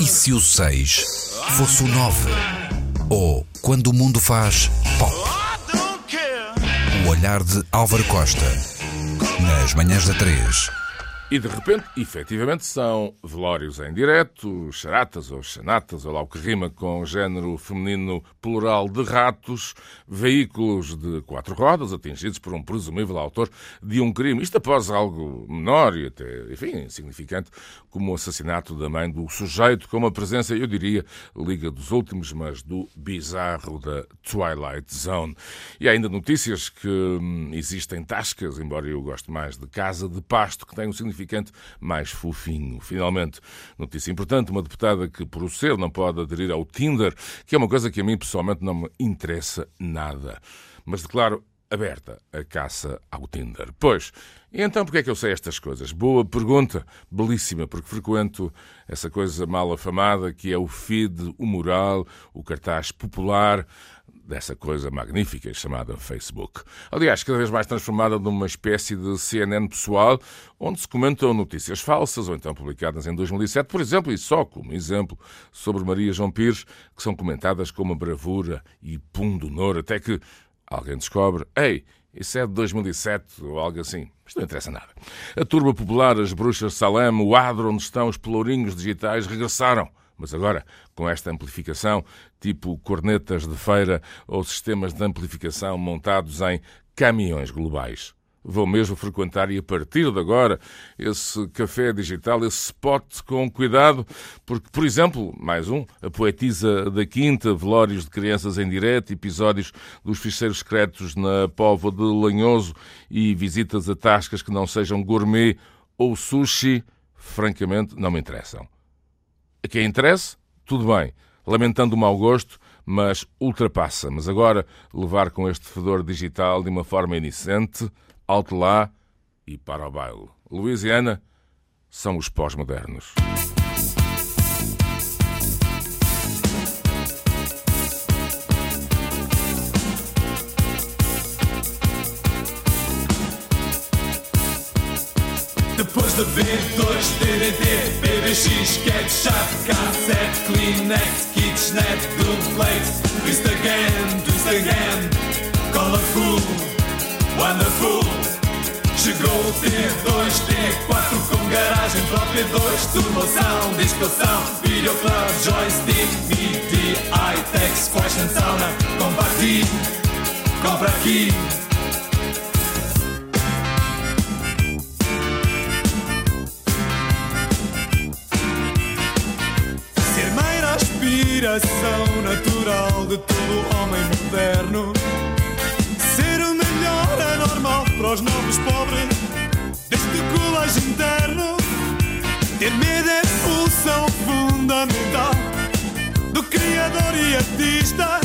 E se o 6 fosse o 9? Ou quando o mundo faz pop? O olhar de Álvaro Costa. Nas manhãs da 3. E de repente, efetivamente, são velórios em direto, charatas ou chanatas, ou lá o que rima com género feminino plural de ratos, veículos de quatro rodas atingidos por um presumível autor de um crime. Isto após algo menor e até, enfim, insignificante, como o assassinato da mãe do sujeito, com uma presença, eu diria, liga dos últimos, mas do bizarro da Twilight Zone. E há ainda notícias que hum, existem tascas, embora eu goste mais de casa de pasto, que tem um significado significante mais fofinho. Finalmente, notícia importante: uma deputada que, por o ser, não pode aderir ao Tinder, que é uma coisa que a mim pessoalmente não me interessa nada. Mas declaro aberta a caça ao Tinder. Pois, então porquê é que eu sei estas coisas? Boa pergunta, belíssima, porque frequento essa coisa mal afamada que é o feed, o moral, o cartaz popular dessa coisa magnífica chamada Facebook. Aliás, cada vez mais transformada numa espécie de CNN pessoal, onde se comentam notícias falsas ou então publicadas em 2007, por exemplo, e só como exemplo, sobre Maria João Pires, que são comentadas com uma bravura e pundonor, até que alguém descobre, ei, isso é de 2007 ou algo assim. Isto não interessa nada. A turba popular, as bruxas de Salem, o adro onde estão os pelourinhos digitais regressaram. Mas agora, com esta amplificação, tipo cornetas de feira ou sistemas de amplificação montados em caminhões globais. Vou mesmo frequentar e a partir de agora esse café digital, esse spot com cuidado, porque, por exemplo, mais um, a poetisa da Quinta, velórios de crianças em direto, episódios dos ficheiros secretos na Póvoa de Lanhoso e visitas a tascas que não sejam gourmet ou sushi, francamente não me interessam. A quem interesse, tudo bem, lamentando o mau gosto, mas ultrapassa. Mas agora, levar com este fedor digital de uma forma inocente, alto lá e para o baile. Louisiana são os pós-modernos. Ver dois TDT, BBX, Ketchup, cassete, Kleenex, KitchenAid, Duplex, again, twist again, colorful, wonderful. Chegou o T2, T4 com garagem própria, 2 turboção, discussão, videoclub, joystick, BT, iTex, fashion sauna, compra aqui, compra aqui. Inspiração natural de todo homem moderno. Ser o melhor é normal para os novos pobres deste colégio interno. Ter medo é função fundamental do criador e artista.